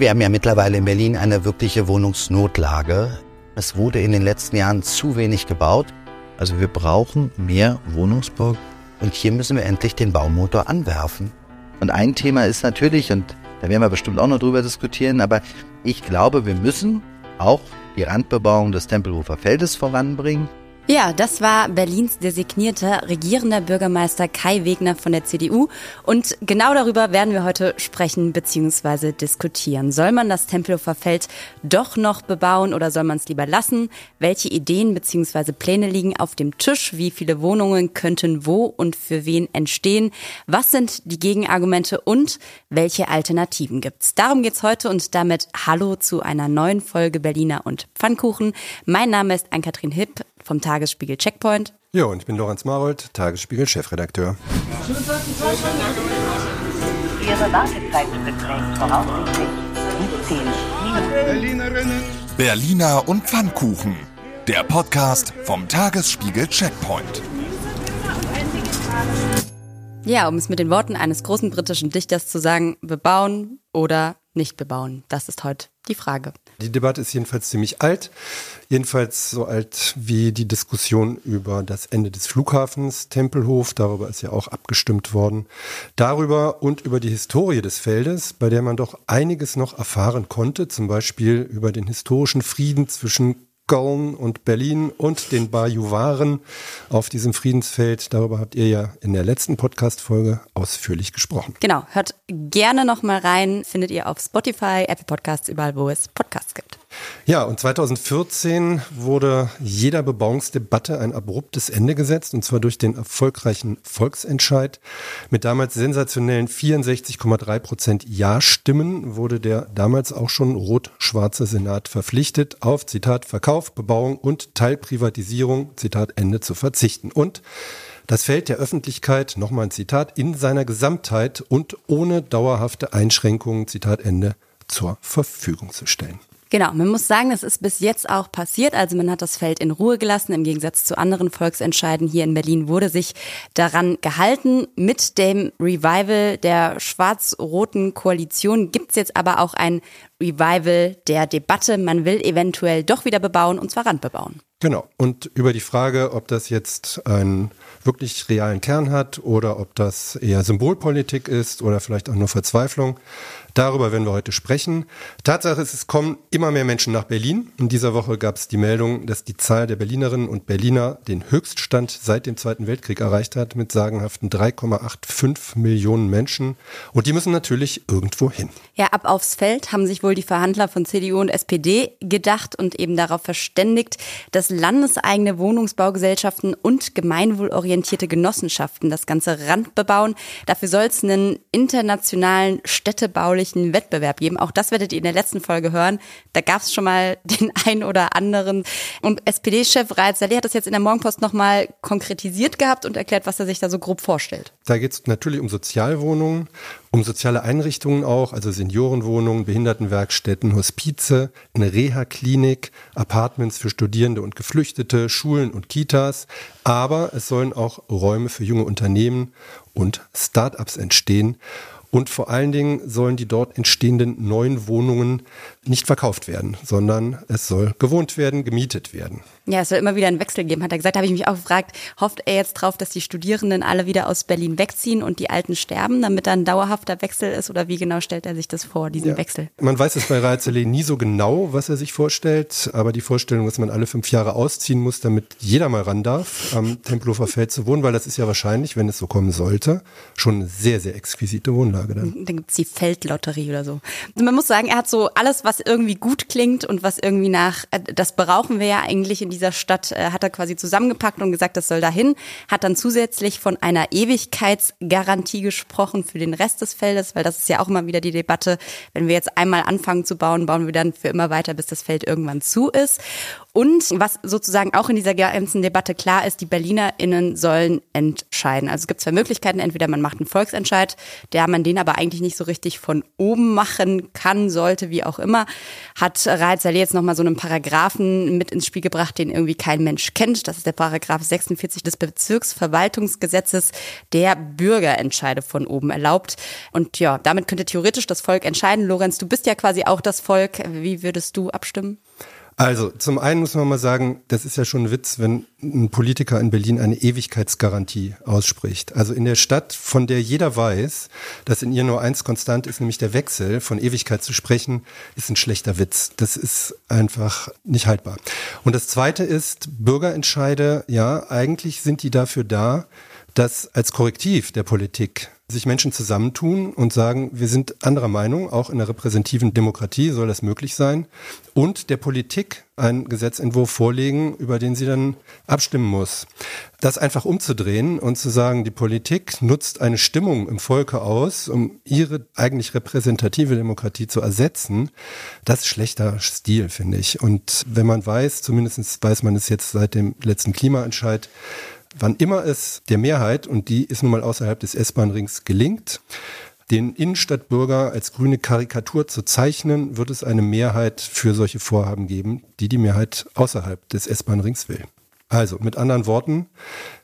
Wir haben ja mittlerweile in Berlin eine wirkliche Wohnungsnotlage. Es wurde in den letzten Jahren zu wenig gebaut. Also wir brauchen mehr Wohnungsbau. Und hier müssen wir endlich den Baumotor anwerfen. Und ein Thema ist natürlich, und da werden wir bestimmt auch noch drüber diskutieren, aber ich glaube, wir müssen auch die Randbebauung des Tempelhofer Feldes voranbringen. Ja, das war Berlins designierter regierender Bürgermeister Kai Wegner von der CDU. Und genau darüber werden wir heute sprechen bzw. diskutieren. Soll man das Tempelhofer Feld doch noch bebauen oder soll man es lieber lassen? Welche Ideen bzw. Pläne liegen auf dem Tisch? Wie viele Wohnungen könnten wo und für wen entstehen? Was sind die Gegenargumente und welche Alternativen gibt's? Darum geht's heute und damit Hallo zu einer neuen Folge Berliner und Pfannkuchen. Mein Name ist Ann-Kathrin Hipp vom Tagesspiegel Checkpoint. Ja, und ich bin Lorenz Marold, Tagesspiegel Chefredakteur. Ihre Wartezeit beträgt voraussichtlich 15 Minuten. Berliner und Pfannkuchen. Der Podcast vom Tagesspiegel Checkpoint. Ja, um es mit den Worten eines großen britischen Dichters zu sagen, bebauen oder nicht bebauen. Das ist heute die Frage. Die Debatte ist jedenfalls ziemlich alt. Jedenfalls so alt wie die Diskussion über das Ende des Flughafens Tempelhof. Darüber ist ja auch abgestimmt worden. Darüber und über die Historie des Feldes, bei der man doch einiges noch erfahren konnte. Zum Beispiel über den historischen Frieden zwischen Köln und Berlin und den Bajuwaren auf diesem Friedensfeld. Darüber habt ihr ja in der letzten Podcast-Folge ausführlich gesprochen. Genau, hört gerne nochmal rein. Findet ihr auf Spotify, Apple Podcasts, überall, wo es Podcasts. Ja, und 2014 wurde jeder Bebauungsdebatte ein abruptes Ende gesetzt, und zwar durch den erfolgreichen Volksentscheid. Mit damals sensationellen 64,3 Prozent Ja-Stimmen wurde der damals auch schon rot-schwarze Senat verpflichtet, auf, Zitat, Verkauf, Bebauung und Teilprivatisierung, Zitat Ende, zu verzichten. Und das Feld der Öffentlichkeit, nochmal ein Zitat, in seiner Gesamtheit und ohne dauerhafte Einschränkungen, Zitat Ende, zur Verfügung zu stellen. Genau, man muss sagen, das ist bis jetzt auch passiert. Also man hat das Feld in Ruhe gelassen. Im Gegensatz zu anderen Volksentscheiden hier in Berlin wurde sich daran gehalten. Mit dem Revival der schwarz-roten Koalition gibt's jetzt aber auch ein Revival der Debatte. Man will eventuell doch wieder bebauen und zwar randbebauen. Genau. Und über die Frage, ob das jetzt einen wirklich realen Kern hat oder ob das eher Symbolpolitik ist oder vielleicht auch nur Verzweiflung, Darüber werden wir heute sprechen. Tatsache ist, es kommen immer mehr Menschen nach Berlin. In dieser Woche gab es die Meldung, dass die Zahl der Berlinerinnen und Berliner den Höchststand seit dem Zweiten Weltkrieg erreicht hat mit sagenhaften 3,85 Millionen Menschen. Und die müssen natürlich irgendwo hin. Ja, ab aufs Feld haben sich wohl die Verhandler von CDU und SPD gedacht und eben darauf verständigt, dass landeseigene Wohnungsbaugesellschaften und gemeinwohlorientierte Genossenschaften das ganze Rand bebauen. Dafür soll es einen internationalen städtebaulichen öffentlichen Wettbewerb geben. Auch das werdet ihr in der letzten Folge hören. Da gab es schon mal den ein oder anderen. Und SPD-Chef Raed Saleh hat das jetzt in der Morgenpost nochmal konkretisiert gehabt und erklärt, was er sich da so grob vorstellt. Da geht es natürlich um Sozialwohnungen, um soziale Einrichtungen auch, also Seniorenwohnungen, Behindertenwerkstätten, Hospize, eine Reha-Klinik, Apartments für Studierende und Geflüchtete, Schulen und Kitas. Aber es sollen auch Räume für junge Unternehmen und Start-ups entstehen. Und vor allen Dingen sollen die dort entstehenden neuen Wohnungen nicht verkauft werden, sondern es soll gewohnt werden, gemietet werden. Ja, es soll immer wieder einen Wechsel geben, hat er gesagt. Da habe ich mich auch gefragt, hofft er jetzt drauf, dass die Studierenden alle wieder aus Berlin wegziehen und die Alten sterben, damit da ein dauerhafter Wechsel ist? Oder wie genau stellt er sich das vor, diesen ja. Wechsel? Man weiß es bei Raizele nie so genau, was er sich vorstellt, aber die Vorstellung, dass man alle fünf Jahre ausziehen muss, damit jeder mal ran darf, am Tempelhofer Feld zu wohnen, weil das ist ja wahrscheinlich, wenn es so kommen sollte, schon eine sehr, sehr exquisite Wohnlage dann. Dann gibt's die Feldlotterie oder so. Man muss sagen, er hat so alles, was irgendwie gut klingt und was irgendwie nach, äh, das brauchen wir ja eigentlich in dieser Stadt äh, hat er quasi zusammengepackt und gesagt, das soll dahin. Hat dann zusätzlich von einer Ewigkeitsgarantie gesprochen für den Rest des Feldes, weil das ist ja auch immer wieder die Debatte. Wenn wir jetzt einmal anfangen zu bauen, bauen wir dann für immer weiter, bis das Feld irgendwann zu ist. Und was sozusagen auch in dieser ganzen Debatte klar ist, die BerlinerInnen sollen entscheiden. Also es gibt zwei Möglichkeiten. Entweder man macht einen Volksentscheid, der man den aber eigentlich nicht so richtig von oben machen kann, sollte, wie auch immer. Hat Raed Saleh jetzt nochmal so einen Paragraphen mit ins Spiel gebracht, den irgendwie kein Mensch kennt. Das ist der Paragraph 46 des Bezirksverwaltungsgesetzes, der Bürgerentscheide von oben erlaubt. Und ja, damit könnte theoretisch das Volk entscheiden. Lorenz, du bist ja quasi auch das Volk. Wie würdest du abstimmen? Also, zum einen muss man mal sagen, das ist ja schon ein Witz, wenn ein Politiker in Berlin eine Ewigkeitsgarantie ausspricht. Also in der Stadt, von der jeder weiß, dass in ihr nur eins konstant ist, nämlich der Wechsel, von Ewigkeit zu sprechen, ist ein schlechter Witz. Das ist einfach nicht haltbar. Und das zweite ist, Bürgerentscheide, ja, eigentlich sind die dafür da, dass als Korrektiv der Politik sich Menschen zusammentun und sagen, wir sind anderer Meinung, auch in der repräsentativen Demokratie soll das möglich sein, und der Politik einen Gesetzentwurf vorlegen, über den sie dann abstimmen muss. Das einfach umzudrehen und zu sagen, die Politik nutzt eine Stimmung im Volke aus, um ihre eigentlich repräsentative Demokratie zu ersetzen, das ist schlechter Stil, finde ich. Und wenn man weiß, zumindest weiß man es jetzt seit dem letzten Klimaentscheid, wann immer es der Mehrheit, und die ist nun mal außerhalb des S-Bahn-Rings, gelingt, den Innenstadtbürger als grüne Karikatur zu zeichnen, wird es eine Mehrheit für solche Vorhaben geben, die die Mehrheit außerhalb des S-Bahn-Rings will. Also mit anderen Worten,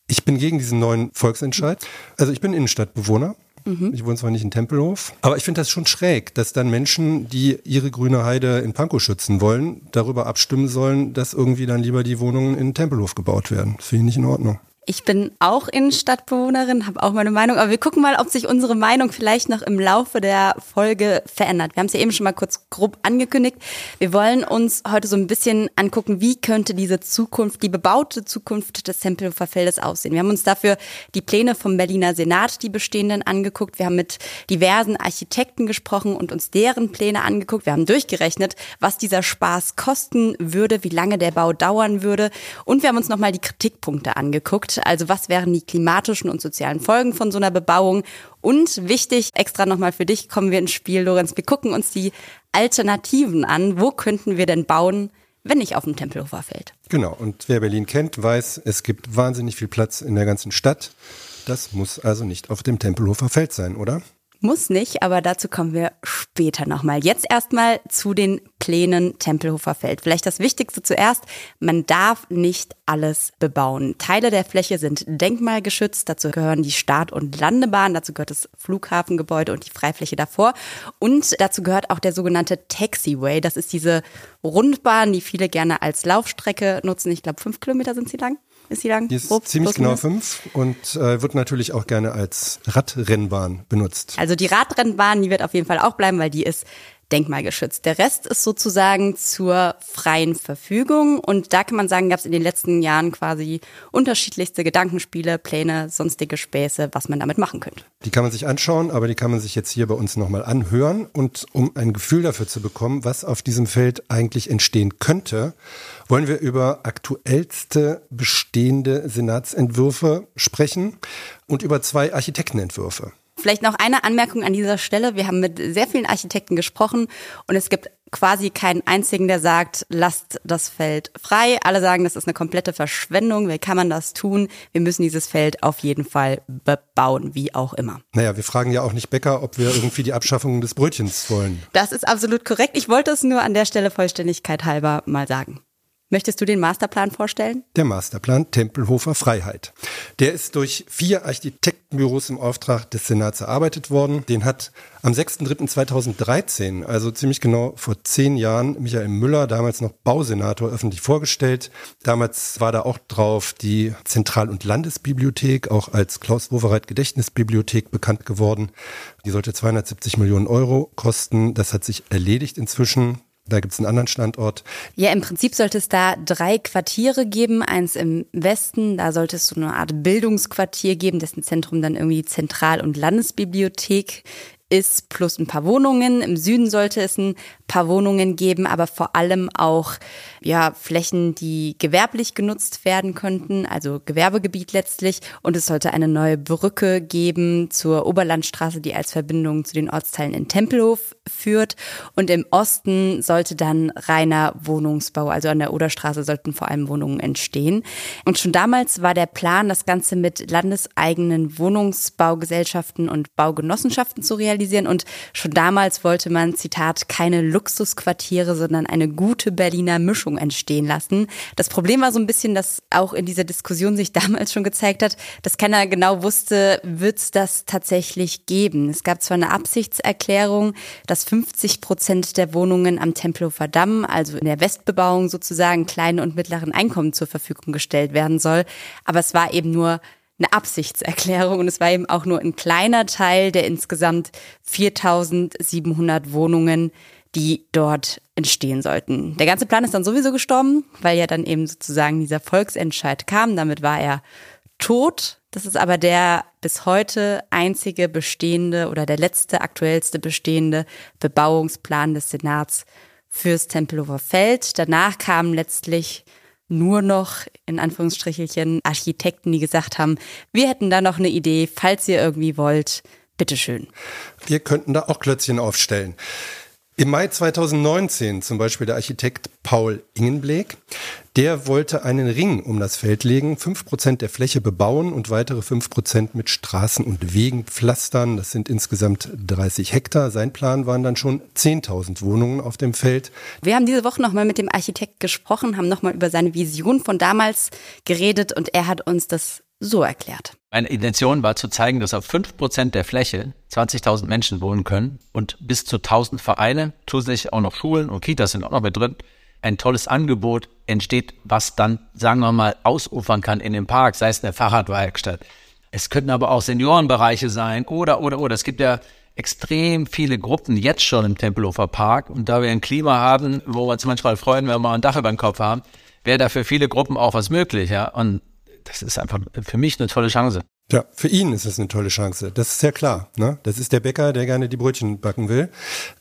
ich bin gegen diesen neuen Volksentscheid. Also ich bin Innenstadtbewohner. Mhm. Ich wohne zwar nicht in Tempelhof, aber ich finde das schon schräg, dass dann Menschen, die ihre grüne Heide in Pankow schützen wollen, darüber abstimmen sollen, dass irgendwie dann lieber die Wohnungen in Tempelhof gebaut werden. Das finde ich nicht in Ordnung. Ich bin auch Innenstadtbewohnerin, habe auch meine Meinung, aber wir gucken mal, ob sich unsere Meinung vielleicht noch im Laufe der Folge verändert. Wir haben es ja eben schon mal kurz grob angekündigt. Wir wollen uns heute so ein bisschen angucken, wie könnte diese Zukunft, die bebaute Zukunft des Tempelhofer Feldes aussehen. Wir haben uns dafür die Pläne vom Berliner Senat, die bestehenden, angeguckt. Wir haben mit diversen Architekten gesprochen und uns deren Pläne angeguckt. Wir haben durchgerechnet, was dieser Spaß kosten würde, wie lange der Bau dauern würde und wir haben uns nochmal die Kritikpunkte angeguckt also was wären die klimatischen und sozialen Folgen von so einer Bebauung? Und wichtig, extra nochmal für dich kommen wir ins Spiel, Lorenz. Wir gucken uns die Alternativen an. Wo könnten wir denn bauen, wenn nicht auf dem Tempelhofer Feld? Genau. Und wer Berlin kennt, weiß, es gibt wahnsinnig viel Platz in der ganzen Stadt. Das muss also nicht auf dem Tempelhofer Feld sein, oder? Muss nicht, aber dazu kommen wir später nochmal. Jetzt erstmal zu den Plänen Tempelhofer Feld. Vielleicht das Wichtigste zuerst. Man darf nicht alles bebauen. Teile der Fläche sind denkmalgeschützt. Dazu gehören die Start- und Landebahn. Dazu gehört das Flughafengebäude und die Freifläche davor. Und dazu gehört auch der sogenannte Taxiway. Das ist diese Rundbahn, die viele gerne als Laufstrecke nutzen. Ich glaube, fünf Kilometer sind sie lang. Ist sie lang? Die ist Grob, ziemlich genau fünf und äh, wird natürlich auch gerne als Radrennbahn benutzt. Also die Radrennbahn, die wird auf jeden Fall auch bleiben, weil die ist denkmalgeschützt. Der Rest ist sozusagen zur freien Verfügung und da kann man sagen, gab es in den letzten Jahren quasi unterschiedlichste Gedankenspiele, Pläne, sonstige Späße, was man damit machen könnte. Die kann man sich anschauen, aber die kann man sich jetzt hier bei uns nochmal anhören und um ein Gefühl dafür zu bekommen, was auf diesem Feld eigentlich entstehen könnte, wollen wir über aktuellste bestehende Senatsentwürfe sprechen und über zwei Architektenentwürfe. Vielleicht noch eine Anmerkung an dieser Stelle. Wir haben mit sehr vielen Architekten gesprochen und es gibt quasi keinen einzigen, der sagt, lasst das Feld frei. Alle sagen, das ist eine komplette Verschwendung. Wie kann man das tun? Wir müssen dieses Feld auf jeden Fall bebauen, wie auch immer. Naja, wir fragen ja auch nicht Bäcker, ob wir irgendwie die Abschaffung des Brötchens wollen. Das ist absolut korrekt. Ich wollte es nur an der Stelle Vollständigkeit halber mal sagen. Möchtest du den Masterplan vorstellen? Der Masterplan Tempelhofer Freiheit. Der ist durch vier Architektenbüros im Auftrag des Senats erarbeitet worden. Den hat am 6.3.2013, also ziemlich genau vor zehn Jahren, Michael Müller, damals noch Bausenator, öffentlich vorgestellt. Damals war da auch drauf die Zentral- und Landesbibliothek, auch als Klaus Wowereit Gedächtnisbibliothek bekannt geworden. Die sollte 270 Millionen Euro kosten. Das hat sich erledigt inzwischen. Da gibt es einen anderen Standort. Ja, im Prinzip sollte es da drei Quartiere geben. Eins im Westen, da sollte es so eine Art Bildungsquartier geben, dessen Zentrum dann irgendwie Zentral- und Landesbibliothek ist, plus ein paar Wohnungen. Im Süden sollte es ein paar Wohnungen geben, aber vor allem auch ja, Flächen, die gewerblich genutzt werden könnten, also Gewerbegebiet letztlich. Und es sollte eine neue Brücke geben zur Oberlandstraße, die als Verbindung zu den Ortsteilen in Tempelhof führt. Und im Osten sollte dann reiner Wohnungsbau, also an der Oderstraße sollten vor allem Wohnungen entstehen. Und schon damals war der Plan, das Ganze mit landeseigenen Wohnungsbaugesellschaften und Baugenossenschaften zu realisieren. Und schon damals wollte man, Zitat, keine Luxusquartiere, sondern eine gute Berliner Mischung entstehen lassen. Das Problem war so ein bisschen, dass auch in dieser Diskussion sich damals schon gezeigt hat, dass keiner genau wusste, wird es das tatsächlich geben. Es gab zwar eine Absichtserklärung, dass 50 Prozent der Wohnungen am Tempelhofer Damm, also in der Westbebauung sozusagen, kleinen und mittleren Einkommen zur Verfügung gestellt werden soll, aber es war eben nur eine Absichtserklärung und es war eben auch nur ein kleiner Teil der insgesamt 4700 Wohnungen, die dort entstehen sollten. Der ganze Plan ist dann sowieso gestorben, weil ja dann eben sozusagen dieser Volksentscheid kam. Damit war er tot. Das ist aber der bis heute einzige bestehende oder der letzte aktuellste bestehende Bebauungsplan des Senats fürs Tempelhofer Feld. Danach kamen letztlich nur noch in Anführungsstrichelchen Architekten, die gesagt haben, wir hätten da noch eine Idee, falls ihr irgendwie wollt, bitteschön. Wir könnten da auch Klötzchen aufstellen. Im Mai 2019 zum Beispiel der Architekt Paul Ingenbleek, der wollte einen Ring um das Feld legen, fünf Prozent der Fläche bebauen und weitere fünf Prozent mit Straßen und Wegen pflastern. Das sind insgesamt 30 Hektar. Sein Plan waren dann schon 10.000 Wohnungen auf dem Feld. Wir haben diese Woche nochmal mit dem Architekt gesprochen, haben nochmal über seine Vision von damals geredet und er hat uns das so erklärt. Meine Intention war zu zeigen, dass auf fünf Prozent der Fläche 20.000 Menschen wohnen können und bis zu 1.000 Vereine, zusätzlich auch noch Schulen und Kitas sind auch noch mit drin, ein tolles Angebot entsteht, was dann, sagen wir mal, ausufern kann in dem Park, sei es eine Fahrradwerkstatt. Es könnten aber auch Seniorenbereiche sein oder, oder, oder. Es gibt ja extrem viele Gruppen jetzt schon im Tempelhofer Park und da wir ein Klima haben, wo wir uns manchmal freuen, wenn wir mal ein Dach über den Kopf haben, wäre da für viele Gruppen auch was möglich, ja. Und das ist einfach für mich eine tolle Chance. Ja, für ihn ist es eine tolle Chance. Das ist ja klar. Ne? Das ist der Bäcker, der gerne die Brötchen backen will.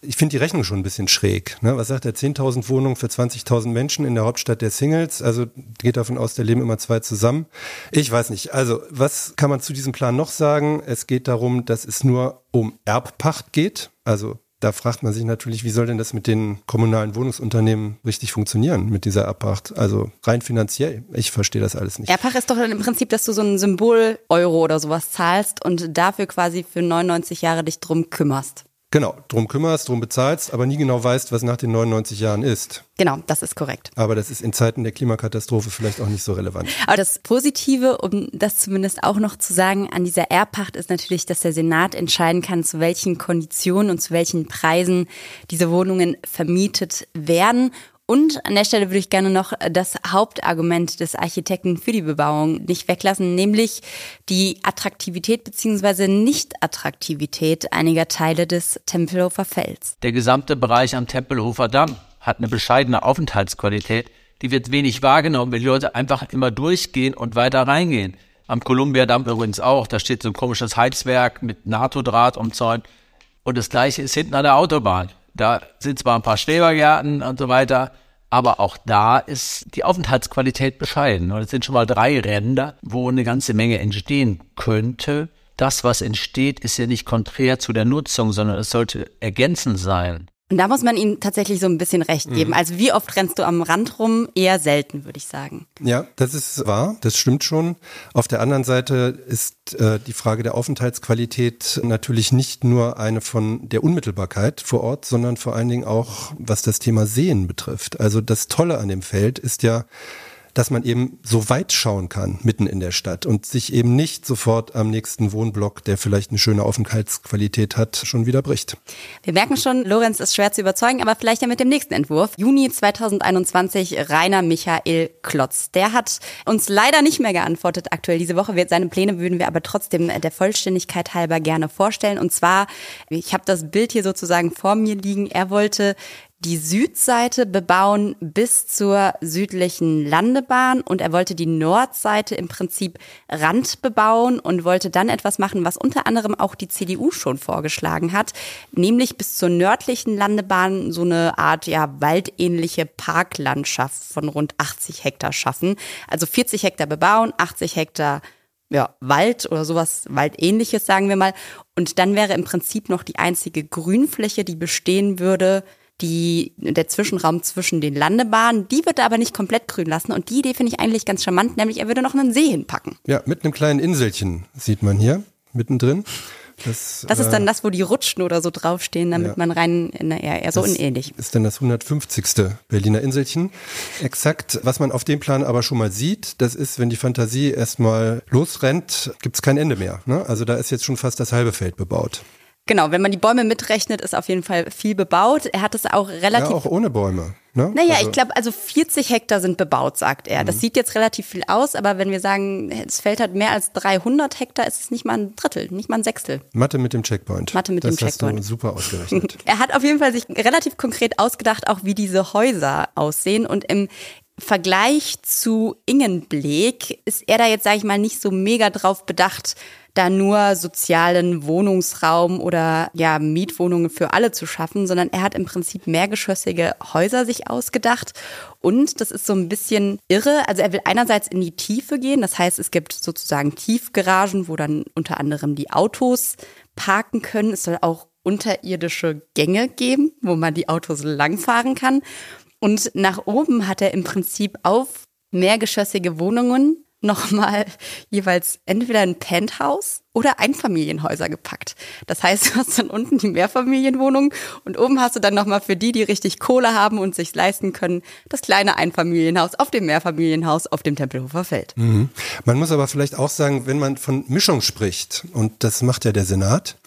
Ich finde die Rechnung schon ein bisschen schräg. Ne? Was sagt er? 10.000 Wohnungen für 20.000 Menschen in der Hauptstadt der Singles. Also geht davon aus, da leben immer zwei zusammen. Ich weiß nicht. Also was kann man zu diesem Plan noch sagen? Es geht darum, dass es nur um Erbpacht geht. Also da fragt man sich natürlich, wie soll denn das mit den kommunalen Wohnungsunternehmen richtig funktionieren, mit dieser Erbpacht? Also rein finanziell. Ich verstehe das alles nicht. Erbpacht ist doch im Prinzip, dass du so ein Symbol-Euro oder sowas zahlst und dafür quasi für 99 Jahre dich drum kümmerst. Genau, drum kümmerst, drum bezahlst, aber nie genau weißt, was nach den 99 Jahren ist. Genau, das ist korrekt. Aber das ist in Zeiten der Klimakatastrophe vielleicht auch nicht so relevant. Aber das Positive, um das zumindest auch noch zu sagen, an dieser Erbpacht ist natürlich, dass der Senat entscheiden kann, zu welchen Konditionen und zu welchen Preisen diese Wohnungen vermietet werden und an der Stelle würde ich gerne noch das Hauptargument des Architekten für die Bebauung nicht weglassen, nämlich die Attraktivität bzw. Nicht-Attraktivität einiger Teile des Tempelhofer Felds. Der gesamte Bereich am Tempelhofer Damm hat eine bescheidene Aufenthaltsqualität. Die wird wenig wahrgenommen, weil die Leute einfach immer durchgehen und weiter reingehen. Am Columbia-Damm übrigens auch. Da steht so ein komisches Heizwerk mit NATO-Draht umzäunt. Und das gleiche ist hinten an der Autobahn. Da sind zwar ein paar Schrebergärten und so weiter, aber auch da ist die Aufenthaltsqualität bescheiden. Und es sind schon mal drei Ränder, wo eine ganze Menge entstehen könnte. Das, was entsteht, ist ja nicht konträr zu der Nutzung, sondern es sollte ergänzend sein. Und da muss man ihm tatsächlich so ein bisschen recht geben. Mhm. Also wie oft rennst du am Rand rum? Eher selten, würde ich sagen. Ja, das ist wahr, das stimmt schon. Auf der anderen Seite ist äh, die Frage der Aufenthaltsqualität natürlich nicht nur eine von der Unmittelbarkeit vor Ort, sondern vor allen Dingen auch, was das Thema Sehen betrifft. Also das Tolle an dem Feld ist ja, dass man eben so weit schauen kann mitten in der Stadt und sich eben nicht sofort am nächsten Wohnblock, der vielleicht eine schöne Aufenthaltsqualität hat, schon wieder bricht. Wir merken schon, Lorenz ist schwer zu überzeugen, aber vielleicht ja mit dem nächsten Entwurf. Juni 2021, Rainer Michael Klotz. Der hat uns leider nicht mehr geantwortet aktuell diese Woche. Seine Pläne würden wir aber trotzdem der Vollständigkeit halber gerne vorstellen. Und zwar, ich habe das Bild hier sozusagen vor mir liegen. Er wollte die Südseite bebauen bis zur südlichen Landebahn und er wollte die Nordseite im Prinzip Rand bebauen und wollte dann etwas machen, was unter anderem auch die CDU schon vorgeschlagen hat, nämlich bis zur nördlichen Landebahn so eine Art ja waldähnliche Parklandschaft von rund 80 Hektar schaffen. Also 40 Hektar bebauen, 80 Hektar ja, Wald oder sowas Waldähnliches, sagen wir mal. Und dann wäre im Prinzip noch die einzige Grünfläche, die bestehen würde, die, der Zwischenraum zwischen den Landebahnen, die wird er aber nicht komplett grün lassen. Und die Idee finde ich eigentlich ganz charmant, nämlich er würde noch einen See hinpacken. Ja, mit einem kleinen Inselchen sieht man hier mittendrin. Das, das ist äh, dann das, wo die Rutschen oder so draufstehen, damit ja. man rein, naja, eher so unähnlich. Ist dann das 150. Berliner Inselchen. Exakt, was man auf dem Plan aber schon mal sieht, das ist, wenn die Fantasie erstmal losrennt, gibt's kein Ende mehr. Ne? Also da ist jetzt schon fast das halbe Feld bebaut. Genau, wenn man die Bäume mitrechnet, ist auf jeden Fall viel bebaut. Er hat es auch relativ. Ja, auch ohne Bäume. Ne? Naja, also, ich glaube, also 40 Hektar sind bebaut, sagt er. Das mhm. sieht jetzt relativ viel aus, aber wenn wir sagen, das Feld hat mehr als 300 Hektar, ist es nicht mal ein Drittel, nicht mal ein Sechstel. Mathe mit dem Checkpoint. Mathe mit das dem Checkpoint. Hast du super ausgerechnet. er hat auf jeden Fall sich relativ konkret ausgedacht, auch wie diese Häuser aussehen und im Vergleich zu Ingenbleek ist er da jetzt, sage ich mal, nicht so mega drauf bedacht, da nur sozialen Wohnungsraum oder ja Mietwohnungen für alle zu schaffen, sondern er hat im Prinzip mehrgeschossige Häuser sich ausgedacht und das ist so ein bisschen irre. Also er will einerseits in die Tiefe gehen, das heißt, es gibt sozusagen Tiefgaragen, wo dann unter anderem die Autos parken können. Es soll auch unterirdische Gänge geben, wo man die Autos langfahren kann. Und nach oben hat er im Prinzip auf mehrgeschossige Wohnungen nochmal jeweils entweder ein Penthouse oder Einfamilienhäuser gepackt. Das heißt, du hast dann unten die Mehrfamilienwohnung und oben hast du dann nochmal für die, die richtig Kohle haben und sich leisten können, das kleine Einfamilienhaus auf dem Mehrfamilienhaus auf dem Tempelhofer Feld. Mhm. Man muss aber vielleicht auch sagen, wenn man von Mischung spricht, und das macht ja der Senat,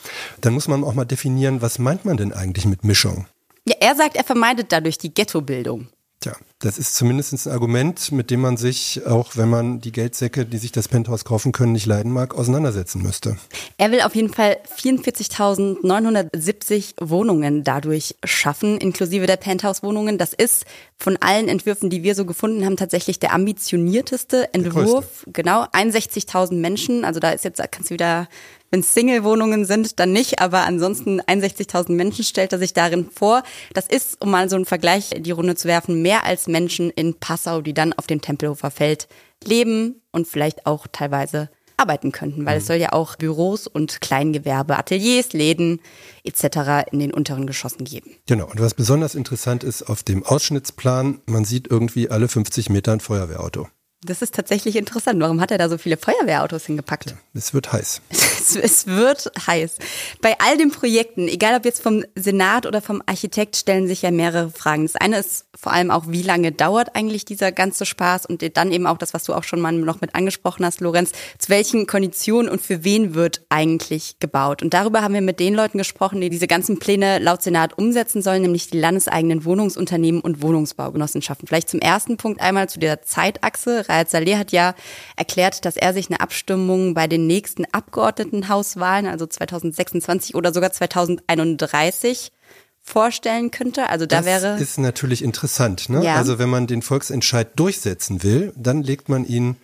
dann muss man auch mal definieren, was meint man denn eigentlich mit Mischung? Ja, er sagt, er vermeidet dadurch die Ghettobildung. Tja, das ist zumindest ein Argument, mit dem man sich, auch wenn man die Geldsäcke, die sich das Penthouse kaufen können, nicht leiden mag, auseinandersetzen müsste. Er will auf jeden Fall 44.970 Wohnungen dadurch schaffen, inklusive der Penthouse-Wohnungen. Das ist von allen Entwürfen, die wir so gefunden haben, tatsächlich der ambitionierteste Entwurf. Genau, 61.000 Menschen. Also da ist jetzt, kannst du wieder wenn es Single-Wohnungen sind, dann nicht, aber ansonsten 61.000 Menschen stellt er sich darin vor. Das ist, um mal so einen Vergleich in die Runde zu werfen, mehr als Menschen in Passau, die dann auf dem Tempelhofer Feld leben und vielleicht auch teilweise arbeiten könnten, weil mhm. es soll ja auch Büros und Kleingewerbe, Ateliers, Läden etc. in den unteren Geschossen geben. Genau, und was besonders interessant ist, auf dem Ausschnittsplan, man sieht irgendwie alle 50 Meter ein Feuerwehrauto. Das ist tatsächlich interessant. Warum hat er da so viele Feuerwehrautos hingepackt? Ja, es wird heiß. Es, es, wird heiß. Bei all den Projekten, egal ob jetzt vom Senat oder vom Architekt, stellen sich ja mehrere Fragen. Das eine ist vor allem auch, wie lange dauert eigentlich dieser ganze Spaß und dann eben auch das, was du auch schon mal noch mit angesprochen hast, Lorenz, zu welchen Konditionen und für wen wird eigentlich gebaut? Und darüber haben wir mit den Leuten gesprochen, die diese ganzen Pläne laut Senat umsetzen sollen, nämlich die landeseigenen Wohnungsunternehmen und Wohnungsbaugenossenschaften. Vielleicht zum ersten Punkt einmal zu der Zeitachse. Raed Saleh hat ja erklärt, dass er sich eine Abstimmung bei den nächsten Abgeordnetenhauswahlen, also 2026 oder sogar 2031, vorstellen könnte. Also da das wäre. Das ist natürlich interessant. Ne? Ja. Also wenn man den Volksentscheid durchsetzen will, dann legt man ihn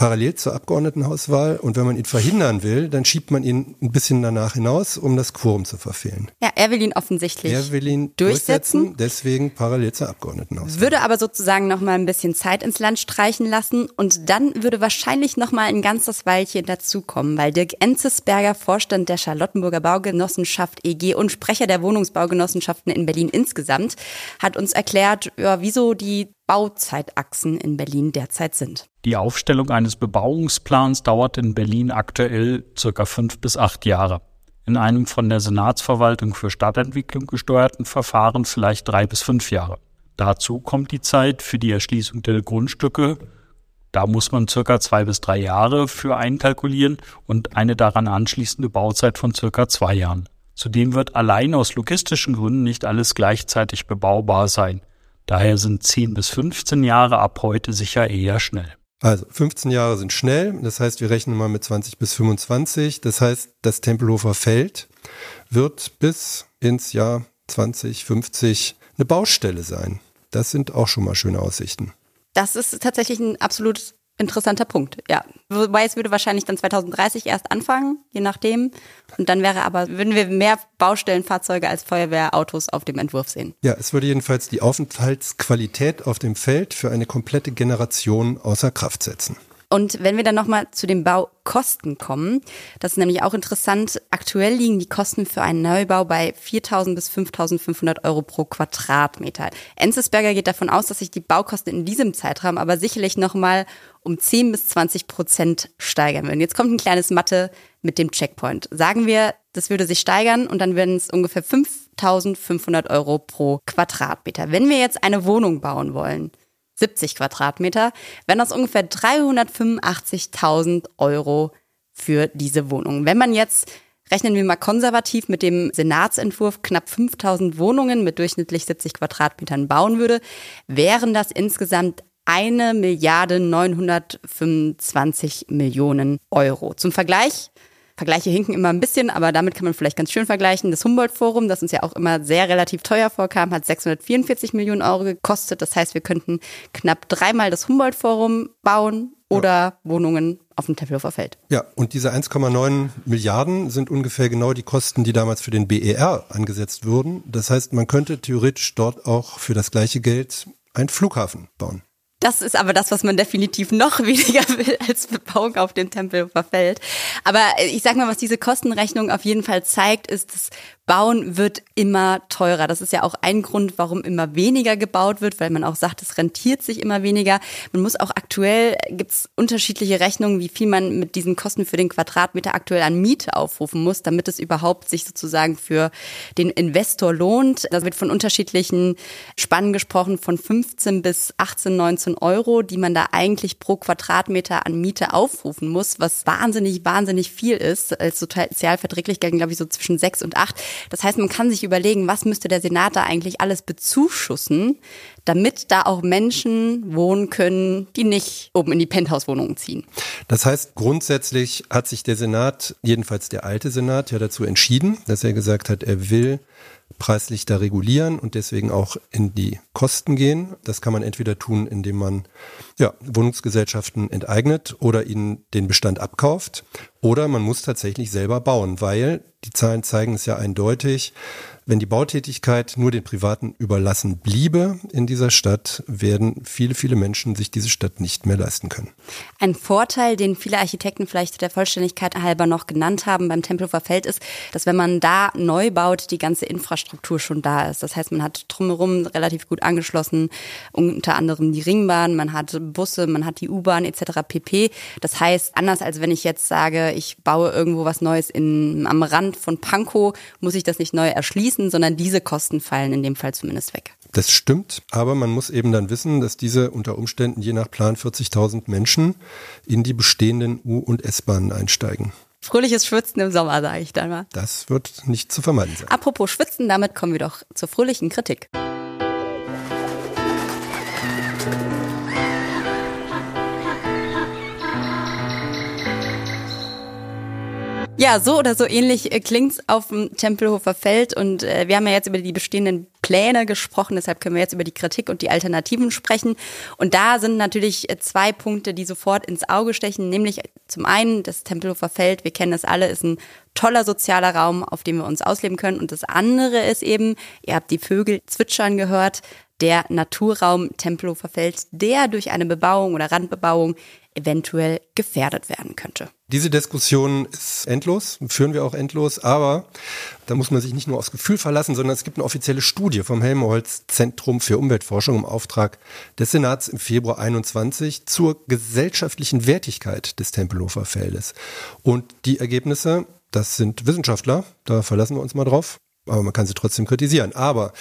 parallel zur Abgeordnetenhauswahl und wenn man ihn verhindern will, dann schiebt man ihn ein bisschen danach hinaus, um das Quorum zu verfehlen. Ja, er will ihn offensichtlich er will ihn durchsetzen, durchsetzen deswegen parallel zur Abgeordnetenhauswahl. Würde aber sozusagen noch mal ein bisschen Zeit ins Land streichen lassen und dann würde wahrscheinlich noch mal ein ganzes Weilchen dazukommen, weil Dirk Enzesberger, Vorstand der Charlottenburger Baugenossenschaft EG und Sprecher der Wohnungsbaugenossenschaften in Berlin insgesamt, hat uns erklärt, ja, wieso die Bauzeitachsen in Berlin derzeit sind. Die Aufstellung eines Bebauungsplans dauert in Berlin aktuell circa fünf bis acht Jahre. In einem von der Senatsverwaltung für Stadtentwicklung gesteuerten Verfahren vielleicht drei bis fünf Jahre. Dazu kommt die Zeit für die Erschließung der Grundstücke. Da muss man circa zwei bis drei Jahre für einkalkulieren und eine daran anschließende Bauzeit von circa zwei Jahren. Zudem wird allein aus logistischen Gründen nicht alles gleichzeitig bebaubar sein. Daher sind 10 bis 15 Jahre ab heute sicher eher schnell. Also 15 Jahre sind schnell, das heißt, wir rechnen mal mit 20 bis 25. Das heißt, das Tempelhofer Feld wird bis ins Jahr 2050 eine Baustelle sein. Das sind auch schon mal schöne Aussichten. Das ist tatsächlich ein absolut interessanter Punkt, ja. Wobei es würde wahrscheinlich dann 2030 erst anfangen, je nachdem. Und dann wäre aber, würden wir mehr Baustellenfahrzeuge als Feuerwehrautos auf dem Entwurf sehen. Ja, es würde jedenfalls die Aufenthaltsqualität auf dem Feld für eine komplette Generation außer Kraft setzen. Und wenn wir dann nochmal zu den Baukosten kommen, das ist nämlich auch interessant. Aktuell liegen die Kosten für einen Neubau bei 4.000 bis 5.500 Euro pro Quadratmeter. Enzesberger geht davon aus, dass sich die Baukosten in diesem Zeitraum aber sicherlich nochmal um 10 bis 20 Prozent steigern würden. Jetzt kommt ein kleines Mathe mit dem Checkpoint. Sagen wir, das würde sich steigern und dann wären es ungefähr 5.500 Euro pro Quadratmeter. Wenn wir jetzt eine Wohnung bauen wollen, 70 Quadratmeter, wären das ungefähr 385.000 Euro für diese Wohnung. Wenn man jetzt Rechnen wir mal konservativ mit dem Senatsentwurf knapp 5000 Wohnungen mit durchschnittlich 70 Quadratmetern bauen würde, wären das insgesamt eine Milliarde 925 Millionen Euro. Zum Vergleich, Vergleiche hinken immer ein bisschen, aber damit kann man vielleicht ganz schön vergleichen. Das Humboldt-Forum, das uns ja auch immer sehr relativ teuer vorkam, hat 644 Millionen Euro gekostet. Das heißt, wir könnten knapp dreimal das Humboldt-Forum bauen oder ja. Wohnungen auf dem Tempelhofer Feld. Ja, und diese 1,9 Milliarden sind ungefähr genau die Kosten, die damals für den BER angesetzt wurden. Das heißt, man könnte theoretisch dort auch für das gleiche Geld einen Flughafen bauen. Das ist aber das, was man definitiv noch weniger will als Bebauung auf dem Tempelhofer Feld. Aber ich sag mal, was diese Kostenrechnung auf jeden Fall zeigt, ist, dass Bauen wird immer teurer. Das ist ja auch ein Grund, warum immer weniger gebaut wird, weil man auch sagt, es rentiert sich immer weniger. Man muss auch aktuell, gibt es unterschiedliche Rechnungen, wie viel man mit diesen Kosten für den Quadratmeter aktuell an Miete aufrufen muss, damit es überhaupt sich sozusagen für den Investor lohnt. Da wird von unterschiedlichen Spannen gesprochen, von 15 bis 18, 19 Euro, die man da eigentlich pro Quadratmeter an Miete aufrufen muss, was wahnsinnig, wahnsinnig viel ist. Als sozialverträglich gelten, glaube ich, so zwischen 6 und 8. Das heißt, man kann sich überlegen, was müsste der Senat da eigentlich alles bezuschussen, damit da auch Menschen wohnen können, die nicht oben in die Penthouse-Wohnungen ziehen. Das heißt, grundsätzlich hat sich der Senat, jedenfalls der alte Senat, ja dazu entschieden, dass er gesagt hat, er will preislich da regulieren und deswegen auch in die Kosten gehen. Das kann man entweder tun, indem man ja, Wohnungsgesellschaften enteignet oder ihnen den Bestand abkauft. Oder man muss tatsächlich selber bauen, weil die Zahlen zeigen es ja eindeutig. Wenn die Bautätigkeit nur den Privaten überlassen bliebe in dieser Stadt, werden viele, viele Menschen sich diese Stadt nicht mehr leisten können. Ein Vorteil, den viele Architekten vielleicht der Vollständigkeit halber noch genannt haben beim Tempelhofer Feld ist, dass wenn man da neu baut, die ganze Infrastruktur schon da ist. Das heißt, man hat drumherum relativ gut angeschlossen, unter anderem die Ringbahn, man hat Busse, man hat die U-Bahn etc. pp. Das heißt, anders als wenn ich jetzt sage, ich baue irgendwo was Neues in, am Rand von Pankow, muss ich das nicht neu erschließen sondern diese Kosten fallen in dem Fall zumindest weg. Das stimmt, aber man muss eben dann wissen, dass diese unter Umständen je nach Plan 40.000 Menschen in die bestehenden U- und S-Bahnen einsteigen. Fröhliches Schwitzen im Sommer, sage ich dann mal. Das wird nicht zu vermeiden sein. Apropos Schwitzen, damit kommen wir doch zur fröhlichen Kritik. Ja, so oder so ähnlich äh, klingt's auf dem Tempelhofer Feld und äh, wir haben ja jetzt über die bestehenden Pläne gesprochen, deshalb können wir jetzt über die Kritik und die Alternativen sprechen. Und da sind natürlich äh, zwei Punkte, die sofort ins Auge stechen, nämlich zum einen das Tempelhofer Feld, wir kennen das alle, ist ein toller sozialer Raum, auf dem wir uns ausleben können. Und das andere ist eben, ihr habt die Vögel zwitschern gehört, der Naturraum Tempelhofer Feld, der durch eine Bebauung oder Randbebauung eventuell gefährdet werden könnte. Diese Diskussion ist endlos, führen wir auch endlos, aber da muss man sich nicht nur aufs Gefühl verlassen, sondern es gibt eine offizielle Studie vom Helmholtz Zentrum für Umweltforschung im Auftrag des Senats im Februar 21 zur gesellschaftlichen Wertigkeit des Tempelhofer Feldes. Und die Ergebnisse, das sind Wissenschaftler, da verlassen wir uns mal drauf, aber man kann sie trotzdem kritisieren. Aber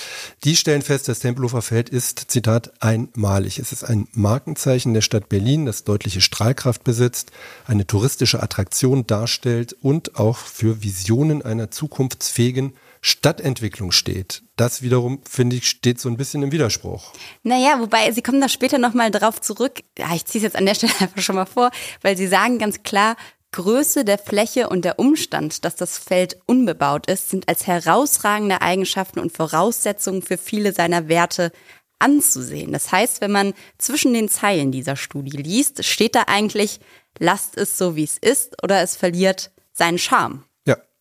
die stellen fest, das Tempelhofer Feld ist, Zitat, einmalig. Es ist ein Markenzeichen der Stadt Berlin, das deutliche Strahlkraft besitzt, eine touristische Attraktion darstellt und auch für Visionen einer zukunftsfähigen Stadtentwicklung steht. Das wiederum, finde ich, steht so ein bisschen im Widerspruch. Naja, wobei, Sie kommen da später nochmal drauf zurück. Ja, ich ziehe es jetzt an der Stelle einfach schon mal vor, weil Sie sagen ganz klar, Größe der Fläche und der Umstand, dass das Feld unbebaut ist, sind als herausragende Eigenschaften und Voraussetzungen für viele seiner Werte anzusehen. Das heißt, wenn man zwischen den Zeilen dieser Studie liest, steht da eigentlich, lasst es so, wie es ist, oder es verliert seinen Charme.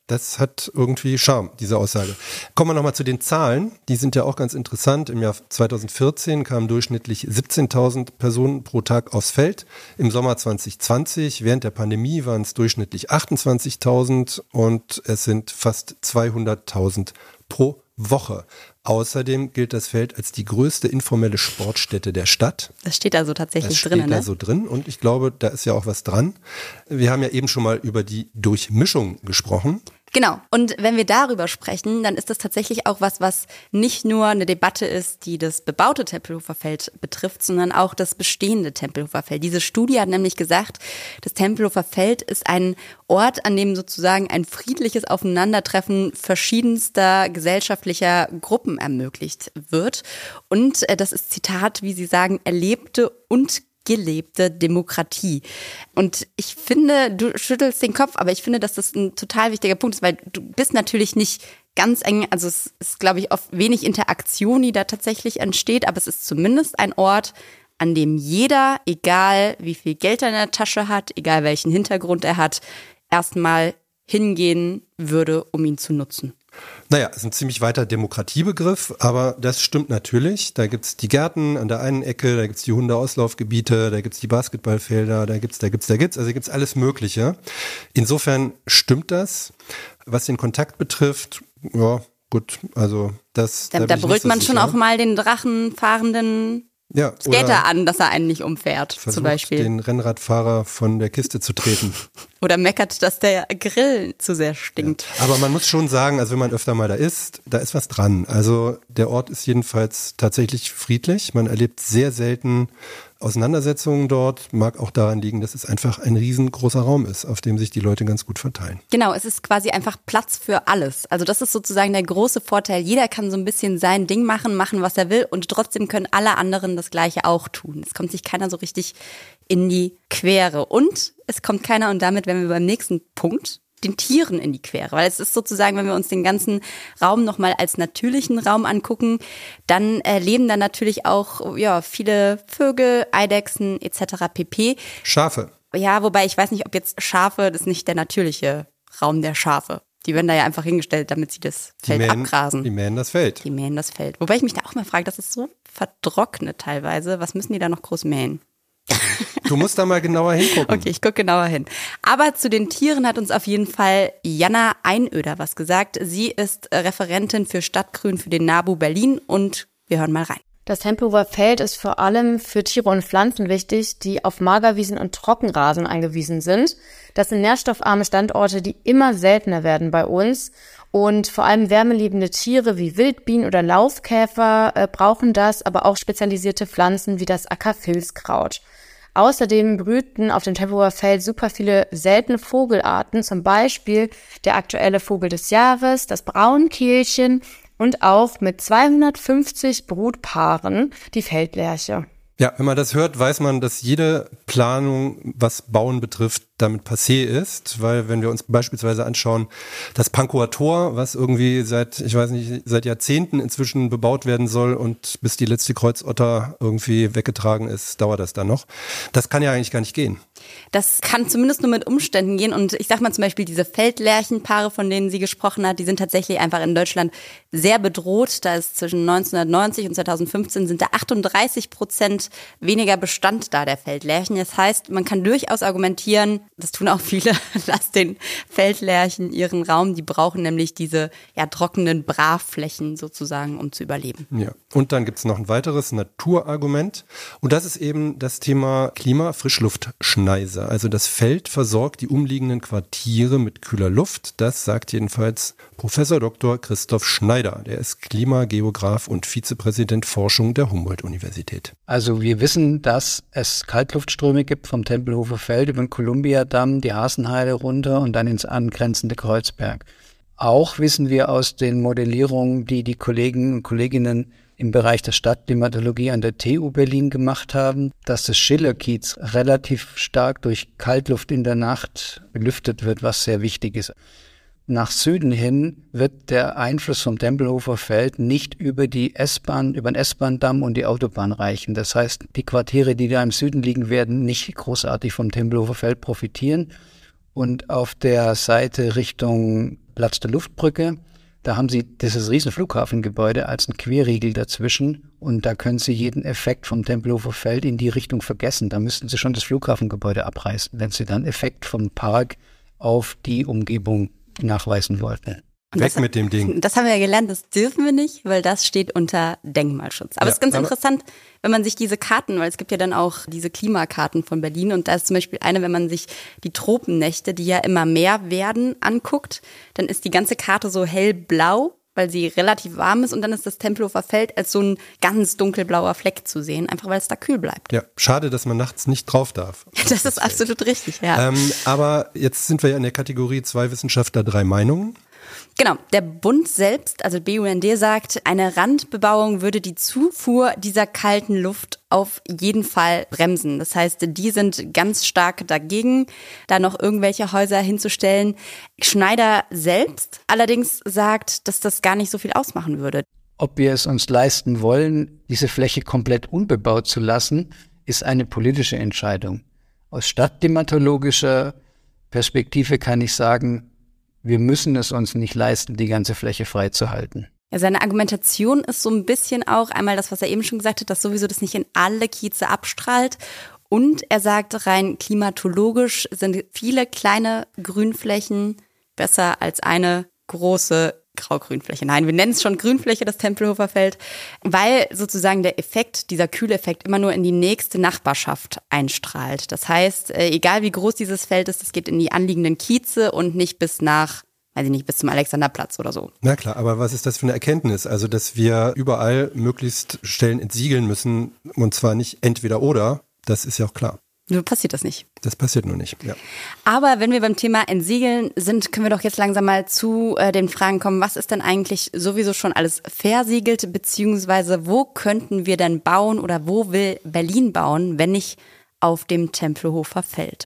Das hat irgendwie Charme, diese Aussage. Kommen wir nochmal zu den Zahlen. Die sind ja auch ganz interessant. Im Jahr 2014 kamen durchschnittlich 17.000 Personen pro Tag aufs Feld. Im Sommer 2020, während der Pandemie, waren es durchschnittlich 28.000 und es sind fast 200.000 pro Woche. Außerdem gilt das Feld als die größte informelle Sportstätte der Stadt. Das steht also tatsächlich das steht drin, da ne? so drin und ich glaube, da ist ja auch was dran. Wir haben ja eben schon mal über die Durchmischung gesprochen. Genau. Und wenn wir darüber sprechen, dann ist das tatsächlich auch was, was nicht nur eine Debatte ist, die das bebaute Tempelhofer Feld betrifft, sondern auch das bestehende Tempelhofer Feld. Diese Studie hat nämlich gesagt, das Tempelhofer Feld ist ein Ort, an dem sozusagen ein friedliches Aufeinandertreffen verschiedenster gesellschaftlicher Gruppen ermöglicht wird. Und äh, das ist Zitat, wie Sie sagen, erlebte und gelebte Demokratie. Und ich finde, du schüttelst den Kopf, aber ich finde, dass das ein total wichtiger Punkt ist, weil du bist natürlich nicht ganz eng, also es ist, glaube ich, oft wenig Interaktion, die da tatsächlich entsteht, aber es ist zumindest ein Ort, an dem jeder, egal wie viel Geld er in der Tasche hat, egal welchen Hintergrund er hat, erstmal hingehen würde, um ihn zu nutzen. Naja, ist ein ziemlich weiter Demokratiebegriff, aber das stimmt natürlich. Da gibt's die Gärten an der einen Ecke, da gibt's die Hundeauslaufgebiete, da gibt's die Basketballfelder, da gibt's, da gibt's, da gibt's, also gibt's alles Mögliche. Insofern stimmt das. Was den Kontakt betrifft, ja, gut, also das. Da, da, ich brüllt man schon sicher. auch mal den drachenfahrenden ja, Skater an, dass er einen nicht umfährt, zum versucht, Beispiel. den Rennradfahrer von der Kiste zu treten. Oder meckert, dass der Grill zu sehr stinkt. Aber man muss schon sagen, also wenn man öfter mal da ist, da ist was dran. Also der Ort ist jedenfalls tatsächlich friedlich. Man erlebt sehr selten Auseinandersetzungen dort. Mag auch daran liegen, dass es einfach ein riesengroßer Raum ist, auf dem sich die Leute ganz gut verteilen. Genau, es ist quasi einfach Platz für alles. Also das ist sozusagen der große Vorteil. Jeder kann so ein bisschen sein Ding machen, machen, was er will und trotzdem können alle anderen das Gleiche auch tun. Es kommt sich keiner so richtig in die Quere. Und es kommt keiner, und damit wären wir beim nächsten Punkt, den Tieren in die Quere. Weil es ist sozusagen, wenn wir uns den ganzen Raum nochmal als natürlichen Raum angucken, dann äh, leben da natürlich auch ja, viele Vögel, Eidechsen etc. pp. Schafe. Ja, wobei ich weiß nicht, ob jetzt Schafe, das ist nicht der natürliche Raum der Schafe. Die werden da ja einfach hingestellt, damit sie das Die Feld mähen, abgrasen. die mähen das Feld. Die mähen das Feld. Wobei ich mich da auch mal frage, das ist so vertrocknet teilweise. Was müssen die da noch groß mähen? Du musst da mal genauer hingucken. Okay, ich gucke genauer hin. Aber zu den Tieren hat uns auf jeden Fall Jana Einöder was gesagt. Sie ist äh, Referentin für Stadtgrün für den NABU Berlin und wir hören mal rein. Das Tempelhofer Feld ist vor allem für Tiere und Pflanzen wichtig, die auf Magerwiesen und Trockenrasen angewiesen sind. Das sind nährstoffarme Standorte, die immer seltener werden bei uns. Und vor allem wärmeliebende Tiere wie Wildbienen oder Laufkäfer äh, brauchen das, aber auch spezialisierte Pflanzen wie das Ackerfilzkraut. Außerdem brüten auf dem Tempelhofer Feld super viele seltene Vogelarten, zum Beispiel der aktuelle Vogel des Jahres, das Braunkehlchen und auch mit 250 Brutpaaren die Feldlerche. Ja, wenn man das hört, weiß man, dass jede Planung, was Bauen betrifft, damit passé ist, weil wenn wir uns beispielsweise anschauen, das Pankower Tor, was irgendwie seit, ich weiß nicht, seit Jahrzehnten inzwischen bebaut werden soll und bis die letzte Kreuzotter irgendwie weggetragen ist, dauert das dann noch. Das kann ja eigentlich gar nicht gehen. Das kann zumindest nur mit Umständen gehen. Und ich sag mal zum Beispiel diese Feldlärchenpaare, von denen sie gesprochen hat, die sind tatsächlich einfach in Deutschland sehr bedroht. Da ist zwischen 1990 und 2015 sind da 38 Prozent weniger Bestand da der Feldlärchen. Das heißt, man kann durchaus argumentieren, das tun auch viele, lass den Feldlärchen ihren Raum. Die brauchen nämlich diese ja, trockenen Brachflächen sozusagen, um zu überleben. Ja. Und dann gibt's noch ein weiteres Naturargument. Und das ist eben das Thema Klima, Frischluftschneise. Also das Feld versorgt die umliegenden Quartiere mit kühler Luft. Das sagt jedenfalls Professor Dr. Christoph Schneider. Der ist Klimageograf und Vizepräsident Forschung der Humboldt-Universität. Also wir wissen, dass es Kaltluftströme gibt vom Tempelhofer Feld über den Kolumbiadamm, die Hasenheide runter und dann ins angrenzende Kreuzberg. Auch wissen wir aus den Modellierungen, die die Kollegen und Kolleginnen im Bereich der Stadtklimatologie an der TU Berlin gemacht haben, dass das Schillerkiez relativ stark durch Kaltluft in der Nacht belüftet wird, was sehr wichtig ist. Nach Süden hin wird der Einfluss vom Tempelhofer Feld nicht über die S-Bahn, über den S-Bahn-Damm und die Autobahn reichen. Das heißt, die Quartiere, die da im Süden liegen, werden nicht großartig vom Tempelhofer Feld profitieren. Und auf der Seite Richtung Platz der Luftbrücke, da haben sie dieses riesen Flughafengebäude als ein Querriegel dazwischen und da können sie jeden Effekt vom Tempelhofer Feld in die Richtung vergessen. Da müssten sie schon das Flughafengebäude abreißen, wenn sie dann Effekt vom Park auf die Umgebung nachweisen wollten. Und Weg das, mit dem Ding. Das haben wir ja gelernt, das dürfen wir nicht, weil das steht unter Denkmalschutz. Aber es ist ganz interessant, wenn man sich diese Karten, weil es gibt ja dann auch diese Klimakarten von Berlin und da ist zum Beispiel eine, wenn man sich die Tropennächte, die ja immer mehr werden, anguckt, dann ist die ganze Karte so hellblau, weil sie relativ warm ist und dann ist das Tempelhofer Feld als so ein ganz dunkelblauer Fleck zu sehen, einfach weil es da kühl bleibt. Ja, schade, dass man nachts nicht drauf darf. Das ist absolut richtig, ja. Ähm, aber jetzt sind wir ja in der Kategorie zwei Wissenschaftler, drei Meinungen. Genau, der Bund selbst, also BUND sagt, eine Randbebauung würde die Zufuhr dieser kalten Luft auf jeden Fall bremsen. Das heißt, die sind ganz stark dagegen, da noch irgendwelche Häuser hinzustellen. Schneider selbst allerdings sagt, dass das gar nicht so viel ausmachen würde. Ob wir es uns leisten wollen, diese Fläche komplett unbebaut zu lassen, ist eine politische Entscheidung. Aus stadtdematologischer Perspektive kann ich sagen, wir müssen es uns nicht leisten, die ganze Fläche freizuhalten. Ja, seine Argumentation ist so ein bisschen auch einmal das, was er eben schon gesagt hat, dass sowieso das nicht in alle Kieze abstrahlt. Und er sagt, rein klimatologisch sind viele kleine Grünflächen besser als eine große Grau-Grünfläche. Nein, wir nennen es schon Grünfläche, das Tempelhofer Feld, weil sozusagen der Effekt, dieser Kühleffekt immer nur in die nächste Nachbarschaft einstrahlt. Das heißt, äh, egal wie groß dieses Feld ist, es geht in die anliegenden Kieze und nicht bis nach weiß ich nicht, bis zum Alexanderplatz oder so. Na klar, aber was ist das für eine Erkenntnis? Also, dass wir überall möglichst Stellen entsiegeln müssen und zwar nicht entweder oder, das ist ja auch klar. Nur passiert das nicht. Das passiert nur nicht, ja. Aber wenn wir beim Thema Entsiegeln sind, können wir doch jetzt langsam mal zu äh, den Fragen kommen, was ist denn eigentlich sowieso schon alles versiegelt, beziehungsweise wo könnten wir denn bauen oder wo will Berlin bauen, wenn nicht auf dem Tempelhofer Feld?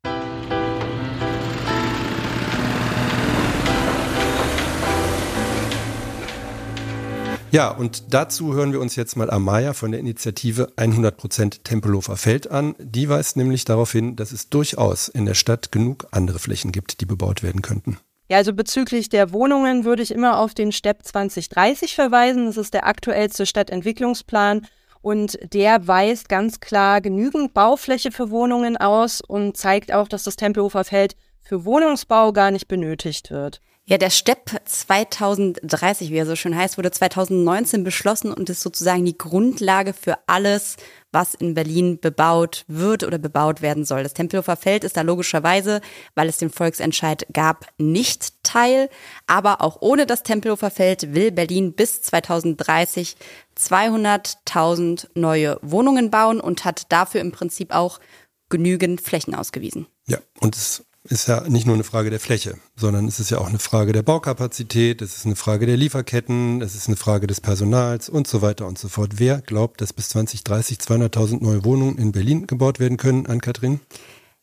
Ja, und dazu hören wir uns jetzt mal Amaya von der Initiative 100% Tempelhofer Feld an. Die weist nämlich darauf hin, dass es durchaus in der Stadt genug andere Flächen gibt, die bebaut werden könnten. Ja, also bezüglich der Wohnungen würde ich immer auf den STEP 2030 verweisen. Das ist der aktuellste Stadtentwicklungsplan und der weist ganz klar genügend Baufläche für Wohnungen aus und zeigt auch, dass das Tempelhofer Feld für Wohnungsbau gar nicht benötigt wird. Ja, der STEP 2030, wie er so schön heißt, wurde 2019 beschlossen und ist sozusagen die Grundlage für alles, was in Berlin bebaut wird oder bebaut werden soll. Das Tempelhofer Feld ist da logischerweise, weil es den Volksentscheid gab, nicht Teil. Aber auch ohne das Tempelhofer Feld will Berlin bis 2030 200.000 neue Wohnungen bauen und hat dafür im Prinzip auch genügend Flächen ausgewiesen. Ja, und es ist ja nicht nur eine Frage der Fläche, sondern es ist ja auch eine Frage der Baukapazität, es ist eine Frage der Lieferketten, es ist eine Frage des Personals und so weiter und so fort. Wer glaubt, dass bis 2030 200.000 neue Wohnungen in Berlin gebaut werden können, an Kathrin?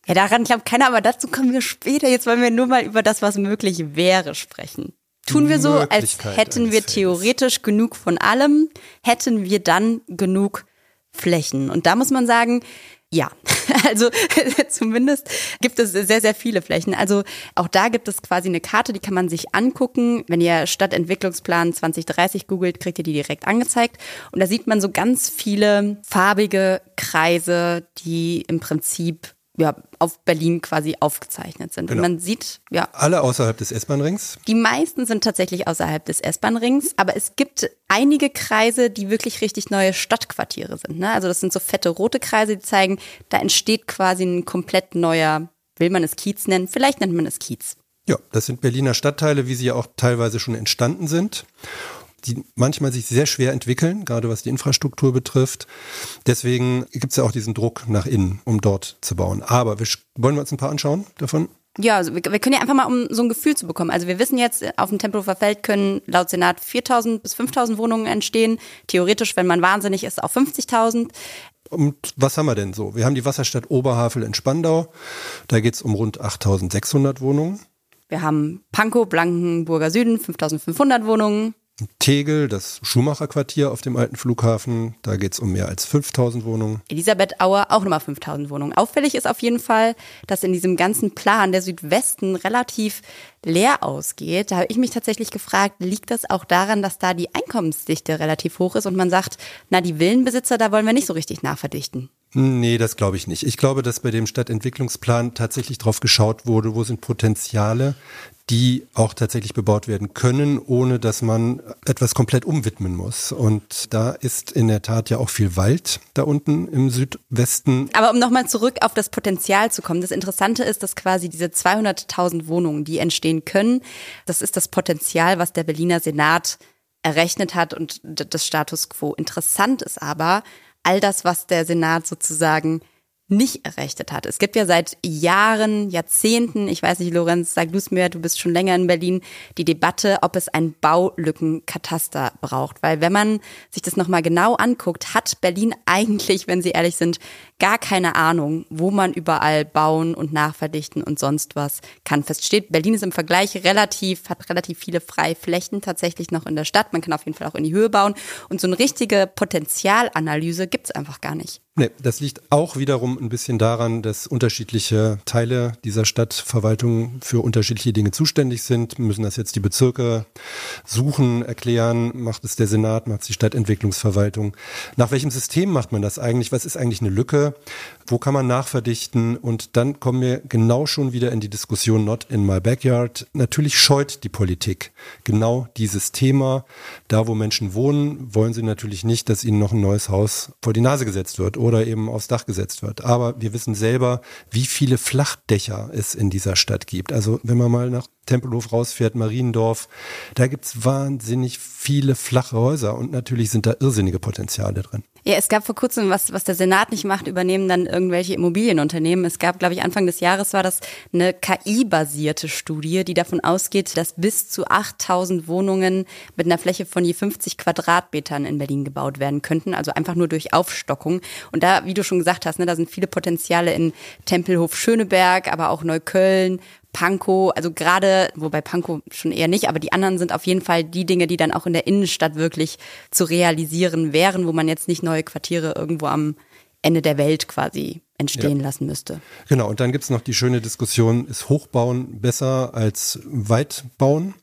Ja, daran glaubt keiner, aber dazu kommen wir später. Jetzt wollen wir nur mal über das, was möglich wäre, sprechen. Tun wir so, als hätten wir theoretisch genug von allem, hätten wir dann genug Flächen. Und da muss man sagen, ja, also zumindest gibt es sehr, sehr viele Flächen. Also auch da gibt es quasi eine Karte, die kann man sich angucken. Wenn ihr Stadtentwicklungsplan 2030 googelt, kriegt ihr die direkt angezeigt. Und da sieht man so ganz viele farbige Kreise, die im Prinzip ja, auf Berlin quasi aufgezeichnet sind. Genau. Und man sieht, ja. Alle außerhalb des S-Bahn-Rings? Die meisten sind tatsächlich außerhalb des S-Bahn-Rings, aber es gibt einige Kreise, die wirklich richtig neue Stadtquartiere sind. Ne? Also das sind so fette rote Kreise, die zeigen, da entsteht quasi ein komplett neuer, will man es Kiez nennen? Vielleicht nennt man es Kiez. Ja, das sind Berliner Stadtteile, wie sie ja auch teilweise schon entstanden sind die manchmal sich sehr schwer entwickeln, gerade was die Infrastruktur betrifft. Deswegen gibt es ja auch diesen Druck nach innen, um dort zu bauen. Aber wir, wollen wir uns ein paar anschauen davon? Ja, also wir, wir können ja einfach mal, um so ein Gefühl zu bekommen. Also wir wissen jetzt, auf dem Tempelhofer Feld können laut Senat 4.000 bis 5.000 Wohnungen entstehen. Theoretisch, wenn man wahnsinnig ist, auch 50.000. Und was haben wir denn so? Wir haben die Wasserstadt Oberhavel in Spandau. Da geht's um rund 8.600 Wohnungen. Wir haben Pankow, Blankenburger Süden, 5.500 Wohnungen. Tegel, das Schumacher-Quartier auf dem alten Flughafen, da geht es um mehr als 5000 Wohnungen. Elisabeth Auer auch nochmal 5000 Wohnungen. Auffällig ist auf jeden Fall, dass in diesem ganzen Plan der Südwesten relativ leer ausgeht. Da habe ich mich tatsächlich gefragt, liegt das auch daran, dass da die Einkommensdichte relativ hoch ist und man sagt, na, die Villenbesitzer, da wollen wir nicht so richtig nachverdichten? Nee, das glaube ich nicht. Ich glaube, dass bei dem Stadtentwicklungsplan tatsächlich drauf geschaut wurde, wo sind Potenziale, die auch tatsächlich bebaut werden können, ohne dass man etwas komplett umwidmen muss. Und da ist in der Tat ja auch viel Wald da unten im Südwesten. Aber um nochmal zurück auf das Potenzial zu kommen, das Interessante ist, dass quasi diese 200.000 Wohnungen, die entstehen können, das ist das Potenzial, was der Berliner Senat errechnet hat und das Status quo. Interessant ist aber all das, was der Senat sozusagen nicht errechnet hat. Es gibt ja seit Jahren, Jahrzehnten, ich weiß nicht, Lorenz, sag du es mir, du bist schon länger in Berlin, die Debatte, ob es ein Baulückenkataster braucht. Weil wenn man sich das nochmal genau anguckt, hat Berlin eigentlich, wenn sie ehrlich sind, gar keine Ahnung, wo man überall bauen und nachverdichten und sonst was kann. Fest steht, Berlin ist im Vergleich relativ, hat relativ viele freie Flächen tatsächlich noch in der Stadt. Man kann auf jeden Fall auch in die Höhe bauen. Und so eine richtige Potenzialanalyse gibt's einfach gar nicht. Nee, das liegt auch wiederum ein bisschen daran, dass unterschiedliche Teile dieser Stadtverwaltung für unterschiedliche Dinge zuständig sind. Müssen das jetzt die Bezirke suchen, erklären? Macht es der Senat? Macht es die Stadtentwicklungsverwaltung? Nach welchem System macht man das eigentlich? Was ist eigentlich eine Lücke? Wo kann man nachverdichten? Und dann kommen wir genau schon wieder in die Diskussion Not in my backyard. Natürlich scheut die Politik genau dieses Thema. Da, wo Menschen wohnen, wollen sie natürlich nicht, dass ihnen noch ein neues Haus vor die Nase gesetzt wird oder eben aufs Dach gesetzt wird. Aber wir wissen selber, wie viele Flachdächer es in dieser Stadt gibt. Also wenn man mal nach Tempelhof rausfährt, Mariendorf, da gibt's wahnsinnig viele flache Häuser und natürlich sind da irrsinnige Potenziale drin. Ja, es gab vor kurzem was, was der Senat nicht macht, übernehmen dann irgendwelche Immobilienunternehmen. Es gab, glaube ich, Anfang des Jahres war das eine KI-basierte Studie, die davon ausgeht, dass bis zu 8000 Wohnungen mit einer Fläche von je 50 Quadratmetern in Berlin gebaut werden könnten. Also einfach nur durch Aufstockung. Und da, wie du schon gesagt hast, ne, da sind viele Potenziale in Tempelhof Schöneberg, aber auch Neukölln, Pankow, also gerade, wobei Pankow schon eher nicht, aber die anderen sind auf jeden Fall die Dinge, die dann auch in der Innenstadt wirklich zu realisieren wären, wo man jetzt nicht neue Quartiere irgendwo am Ende der Welt quasi entstehen ja. lassen müsste. Genau, und dann gibt's noch die schöne Diskussion, ist Hochbauen besser als Weitbauen?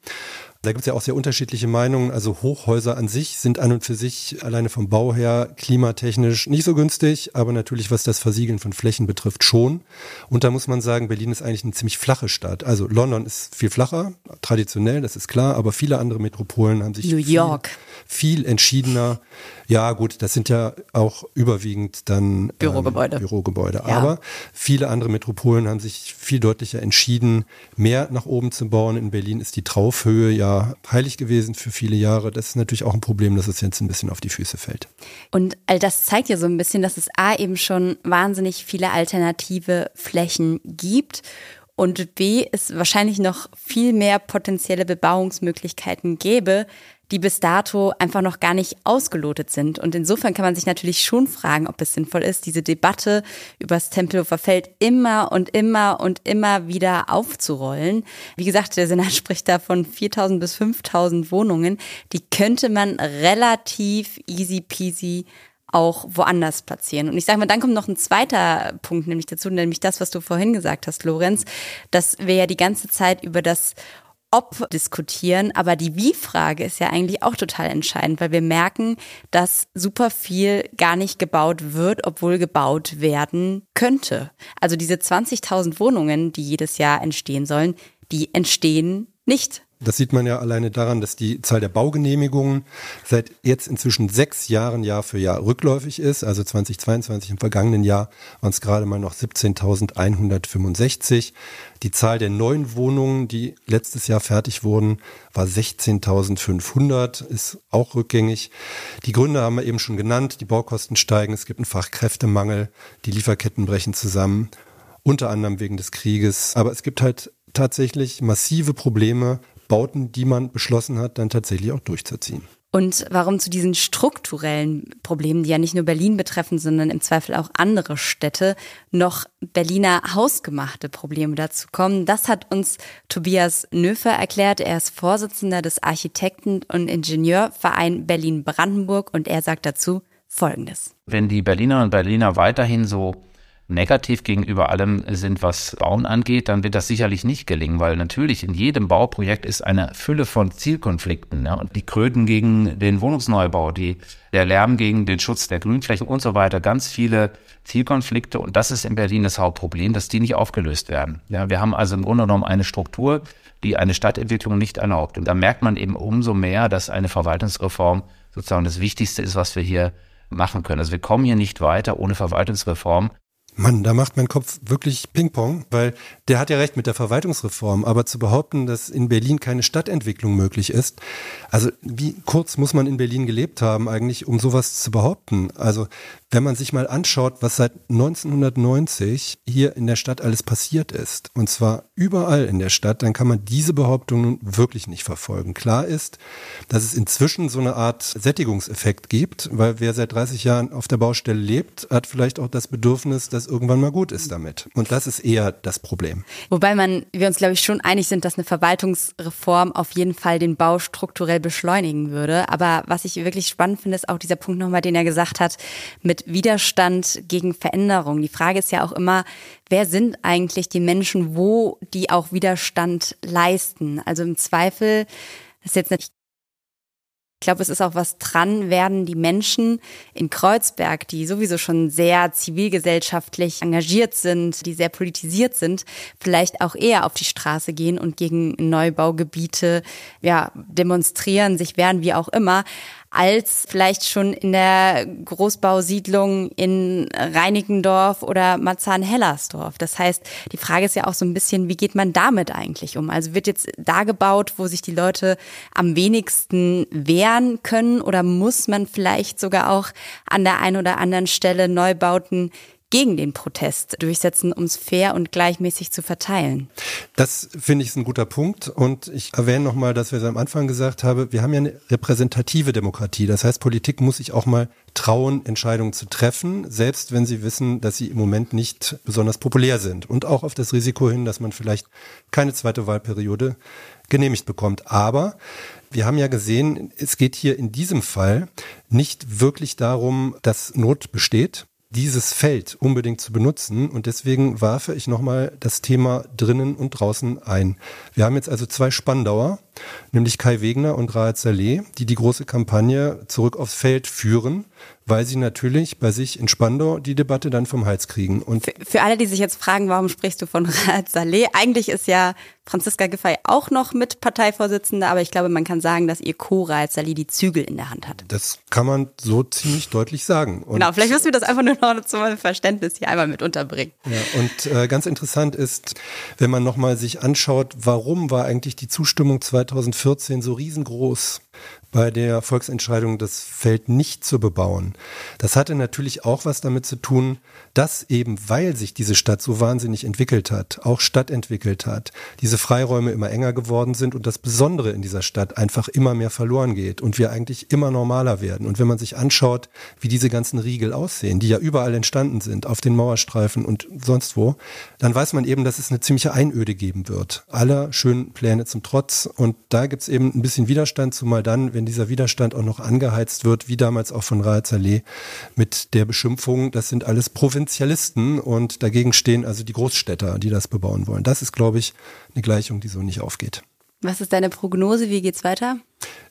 Da gibt es ja auch sehr unterschiedliche Meinungen. Also Hochhäuser an sich sind an und für sich alleine vom Bau her klimatechnisch nicht so günstig, aber natürlich was das Versiegeln von Flächen betrifft schon. Und da muss man sagen, Berlin ist eigentlich eine ziemlich flache Stadt. Also London ist viel flacher, traditionell, das ist klar, aber viele andere Metropolen haben sich New York. Viel, viel entschiedener. Ja, gut, das sind ja auch überwiegend dann Bürogebäude. Ähm, Bürogebäude. Ja. Aber viele andere Metropolen haben sich viel deutlicher entschieden, mehr nach oben zu bauen. In Berlin ist die Traufhöhe ja heilig gewesen für viele Jahre. Das ist natürlich auch ein Problem, dass es jetzt ein bisschen auf die Füße fällt. Und all das zeigt ja so ein bisschen, dass es A eben schon wahnsinnig viele alternative Flächen gibt und B es wahrscheinlich noch viel mehr potenzielle Bebauungsmöglichkeiten gäbe, die bis dato einfach noch gar nicht ausgelotet sind. Und insofern kann man sich natürlich schon fragen, ob es sinnvoll ist, diese Debatte über das Tempelhofer Feld immer und immer und immer wieder aufzurollen. Wie gesagt, der Senat spricht da von 4000 bis 5000 Wohnungen. Die könnte man relativ easy peasy auch woanders platzieren. Und ich sage mal, dann kommt noch ein zweiter Punkt nämlich dazu, nämlich das, was du vorhin gesagt hast, Lorenz, dass wir ja die ganze Zeit über das ob diskutieren, aber die Wie-Frage ist ja eigentlich auch total entscheidend, weil wir merken, dass super viel gar nicht gebaut wird, obwohl gebaut werden könnte. Also diese 20.000 Wohnungen, die jedes Jahr entstehen sollen, die entstehen nicht. Das sieht man ja alleine daran, dass die Zahl der Baugenehmigungen seit jetzt inzwischen sechs Jahren Jahr für Jahr rückläufig ist. Also 2022 im vergangenen Jahr waren es gerade mal noch 17.165. Die Zahl der neuen Wohnungen, die letztes Jahr fertig wurden, war 16.500, ist auch rückgängig. Die Gründe haben wir eben schon genannt. Die Baukosten steigen, es gibt einen Fachkräftemangel, die Lieferketten brechen zusammen. unter anderem wegen des Krieges. Aber es gibt halt tatsächlich massive Probleme, Bauten, die man beschlossen hat, dann tatsächlich auch durchzuziehen. Und warum zu diesen strukturellen Problemen, die ja nicht nur Berlin betreffen, sondern im Zweifel auch andere Städte, noch Berliner hausgemachte Probleme dazu kommen, das hat uns Tobias Nöfer erklärt. Er ist Vorsitzender des Architekten- und Ingenieurverein Berlin-Brandenburg und er sagt dazu Folgendes. Wenn die Berliner und Berliner weiterhin so negativ gegenüber allem sind, was Bauen angeht, dann wird das sicherlich nicht gelingen, weil natürlich in jedem Bauprojekt ist eine Fülle von Zielkonflikten. Ja, und die Kröten gegen den Wohnungsneubau, die, der Lärm gegen den Schutz der Grünflächen und so weiter, ganz viele Zielkonflikte. Und das ist in Berlin das Hauptproblem, dass die nicht aufgelöst werden. Ja, wir haben also im Grunde genommen eine Struktur, die eine Stadtentwicklung nicht erlaubt. Und da merkt man eben umso mehr, dass eine Verwaltungsreform sozusagen das Wichtigste ist, was wir hier machen können. Also wir kommen hier nicht weiter ohne Verwaltungsreform. Mann, da macht mein Kopf wirklich Ping-Pong, weil der hat ja recht mit der Verwaltungsreform, aber zu behaupten, dass in Berlin keine Stadtentwicklung möglich ist, also wie kurz muss man in Berlin gelebt haben eigentlich, um sowas zu behaupten? Also wenn man sich mal anschaut, was seit 1990 hier in der Stadt alles passiert ist, und zwar überall in der Stadt, dann kann man diese Behauptung nun wirklich nicht verfolgen. Klar ist, dass es inzwischen so eine Art Sättigungseffekt gibt, weil wer seit 30 Jahren auf der Baustelle lebt, hat vielleicht auch das Bedürfnis, dass irgendwann mal gut ist damit. Und das ist eher das Problem. Wobei man, wir uns glaube ich schon einig sind, dass eine Verwaltungsreform auf jeden Fall den Bau strukturell beschleunigen würde. Aber was ich wirklich spannend finde, ist auch dieser Punkt nochmal, den er gesagt hat, mit Widerstand gegen Veränderung. Die Frage ist ja auch immer, wer sind eigentlich die Menschen, wo die auch Widerstand leisten? Also im Zweifel, das ist jetzt nicht ich glaube, es ist auch was dran, werden die Menschen in Kreuzberg, die sowieso schon sehr zivilgesellschaftlich engagiert sind, die sehr politisiert sind, vielleicht auch eher auf die Straße gehen und gegen Neubaugebiete ja, demonstrieren, sich wehren, wie auch immer, als vielleicht schon in der Großbausiedlung in Reinickendorf oder Marzahn-Hellersdorf. Das heißt, die Frage ist ja auch so ein bisschen, wie geht man damit eigentlich um? Also wird jetzt da gebaut, wo sich die Leute am wenigsten wehren können oder muss man vielleicht sogar auch an der einen oder anderen Stelle Neubauten gegen den Protest durchsetzen, um es fair und gleichmäßig zu verteilen. Das finde ich ist ein guter Punkt. Und ich erwähne nochmal, dass wir es am Anfang gesagt haben, wir haben ja eine repräsentative Demokratie. Das heißt, Politik muss sich auch mal trauen, Entscheidungen zu treffen, selbst wenn sie wissen, dass sie im Moment nicht besonders populär sind. Und auch auf das Risiko hin, dass man vielleicht keine zweite Wahlperiode genehmigt bekommt. Aber wir haben ja gesehen, es geht hier in diesem Fall nicht wirklich darum, dass Not besteht, dieses Feld unbedingt zu benutzen. Und deswegen warfe ich nochmal das Thema drinnen und draußen ein. Wir haben jetzt also zwei Spandauer, nämlich Kai Wegner und Raed Saleh, die die große Kampagne zurück aufs Feld führen weil sie natürlich bei sich in Spandau die Debatte dann vom Hals kriegen. Und für, für alle, die sich jetzt fragen, warum sprichst du von Raad Saleh? Eigentlich ist ja Franziska Giffey auch noch mit Parteivorsitzende, aber ich glaube, man kann sagen, dass ihr Co. Raad Saleh die Zügel in der Hand hat. Das kann man so ziemlich deutlich sagen. Und genau, vielleicht müssen wir das einfach nur noch zum Verständnis hier einmal mit unterbringen. Ja, und äh, ganz interessant ist, wenn man nochmal sich anschaut, warum war eigentlich die Zustimmung 2014 so riesengroß? Bei der Volksentscheidung das Feld nicht zu bebauen. Das hatte natürlich auch was damit zu tun, dass eben, weil sich diese Stadt so wahnsinnig entwickelt hat, auch Stadt entwickelt hat, diese Freiräume immer enger geworden sind und das Besondere in dieser Stadt einfach immer mehr verloren geht und wir eigentlich immer normaler werden. Und wenn man sich anschaut, wie diese ganzen Riegel aussehen, die ja überall entstanden sind, auf den Mauerstreifen und sonst wo, dann weiß man eben, dass es eine ziemliche Einöde geben wird. Aller schönen Pläne zum Trotz. Und da gibt es eben ein bisschen Widerstand, zumal dann, wenn dieser Widerstand auch noch angeheizt wird, wie damals auch von Raed Saleh, mit der Beschimpfung, das sind alles Provinzialisten und dagegen stehen also die Großstädter, die das bebauen wollen. Das ist, glaube ich, eine Gleichung, die so nicht aufgeht. Was ist deine Prognose? Wie geht's weiter?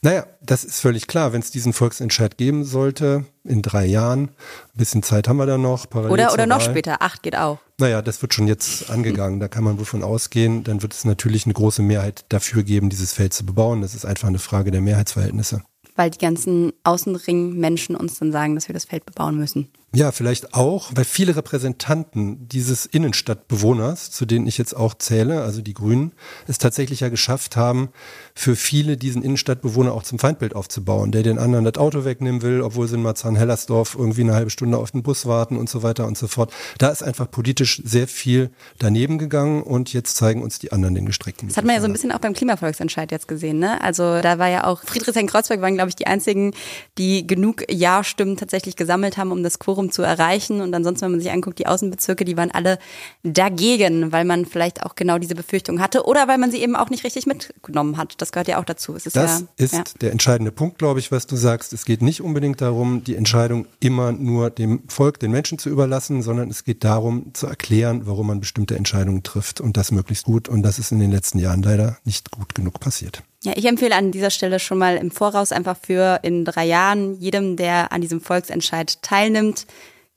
Naja, das ist völlig klar. Wenn es diesen Volksentscheid geben sollte, in drei Jahren, ein bisschen Zeit haben wir da noch. Oder, oder noch später, acht geht auch. Naja, das wird schon jetzt angegangen. Da kann man wohl von ausgehen. Dann wird es natürlich eine große Mehrheit dafür geben, dieses Feld zu bebauen. Das ist einfach eine Frage der Mehrheitsverhältnisse. Weil die ganzen Außenringmenschen uns dann sagen, dass wir das Feld bebauen müssen. Ja, vielleicht auch, weil viele Repräsentanten dieses Innenstadtbewohners, zu denen ich jetzt auch zähle, also die Grünen, es tatsächlich ja geschafft haben, für viele diesen Innenstadtbewohner auch zum Feindbild aufzubauen, der den anderen das Auto wegnehmen will, obwohl sie in Marzahn-Hellersdorf irgendwie eine halbe Stunde auf den Bus warten und so weiter und so fort. Da ist einfach politisch sehr viel daneben gegangen und jetzt zeigen uns die anderen den gestreckten. Das hat man ja so ein bisschen auch beim Klimavolksentscheid jetzt gesehen, ne? Also da war ja auch Friedrichshain-Kreuzberg waren, glaube ich, die einzigen, die genug Ja-Stimmen tatsächlich gesammelt haben, um das Quorum zu erreichen. Und ansonsten, wenn man sich anguckt, die Außenbezirke, die waren alle dagegen, weil man vielleicht auch genau diese Befürchtung hatte oder weil man sie eben auch nicht richtig mitgenommen hat. Das gehört ja auch dazu. das ja, ist ja. der entscheidende Punkt, glaube ich, was du sagst. Es geht nicht unbedingt darum, die Entscheidung immer nur dem Volk, den Menschen zu überlassen, sondern es geht darum, zu erklären, warum man bestimmte Entscheidungen trifft und das möglichst gut. Und das ist in den letzten Jahren leider nicht gut genug passiert. Ja, ich empfehle an dieser Stelle schon mal im Voraus einfach für in drei Jahren jedem, der an diesem Volksentscheid teilnimmt,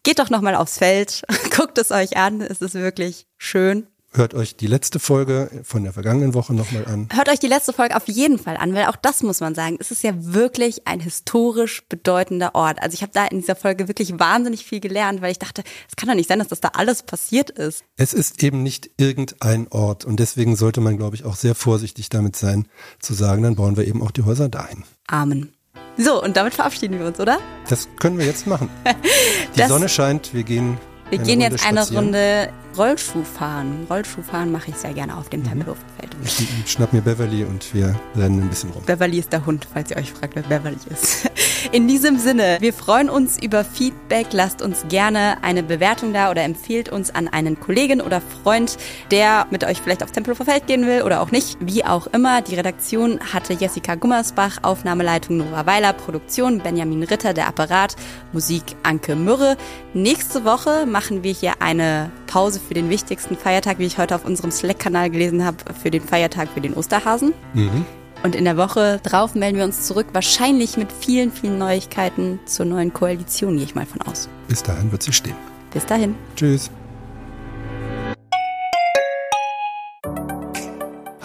geht doch nochmal aufs Feld, guckt es euch an, es ist wirklich schön. Hört euch die letzte Folge von der vergangenen Woche nochmal an. Hört euch die letzte Folge auf jeden Fall an, weil auch das muss man sagen, es ist ja wirklich ein historisch bedeutender Ort. Also ich habe da in dieser Folge wirklich wahnsinnig viel gelernt, weil ich dachte, es kann doch nicht sein, dass das da alles passiert ist. Es ist eben nicht irgendein Ort und deswegen sollte man, glaube ich, auch sehr vorsichtig damit sein, zu sagen, dann bauen wir eben auch die Häuser dahin. Amen. So, und damit verabschieden wir uns, oder? Das können wir jetzt machen. Die Sonne scheint, wir gehen. Wir eine gehen Runde jetzt eine spazieren. Runde Rollschuh fahren. Rollschuh fahren mache ich sehr gerne auf Mhm. dem Tempelhofer Feld. Ich schnapp mir Beverly und wir rennen ein bisschen rum. Beverly ist der Hund, falls ihr euch fragt, wer Beverly ist. In diesem Sinne, wir freuen uns über Feedback. Lasst uns gerne eine Bewertung da oder empfehlt uns an einen Kollegen oder Freund, der mit euch vielleicht aufs Tempelhofer Feld gehen will oder auch nicht. Wie auch immer, die Redaktion hatte Jessica Gummersbach, Aufnahmeleitung Nora Weiler, Produktion Benjamin Ritter, der Apparat, Musik Anke Mürre. Nächste Woche machen wir hier eine Pause für den wichtigsten Feiertag, wie ich heute auf unserem Slack-Kanal gelesen habe, für den Feiertag für den Osterhasen. Mhm. Und in der Woche drauf melden wir uns zurück, wahrscheinlich mit vielen, vielen Neuigkeiten zur neuen Koalition, gehe ich mal von aus. Bis dahin wird sie stehen. Bis dahin. Tschüss.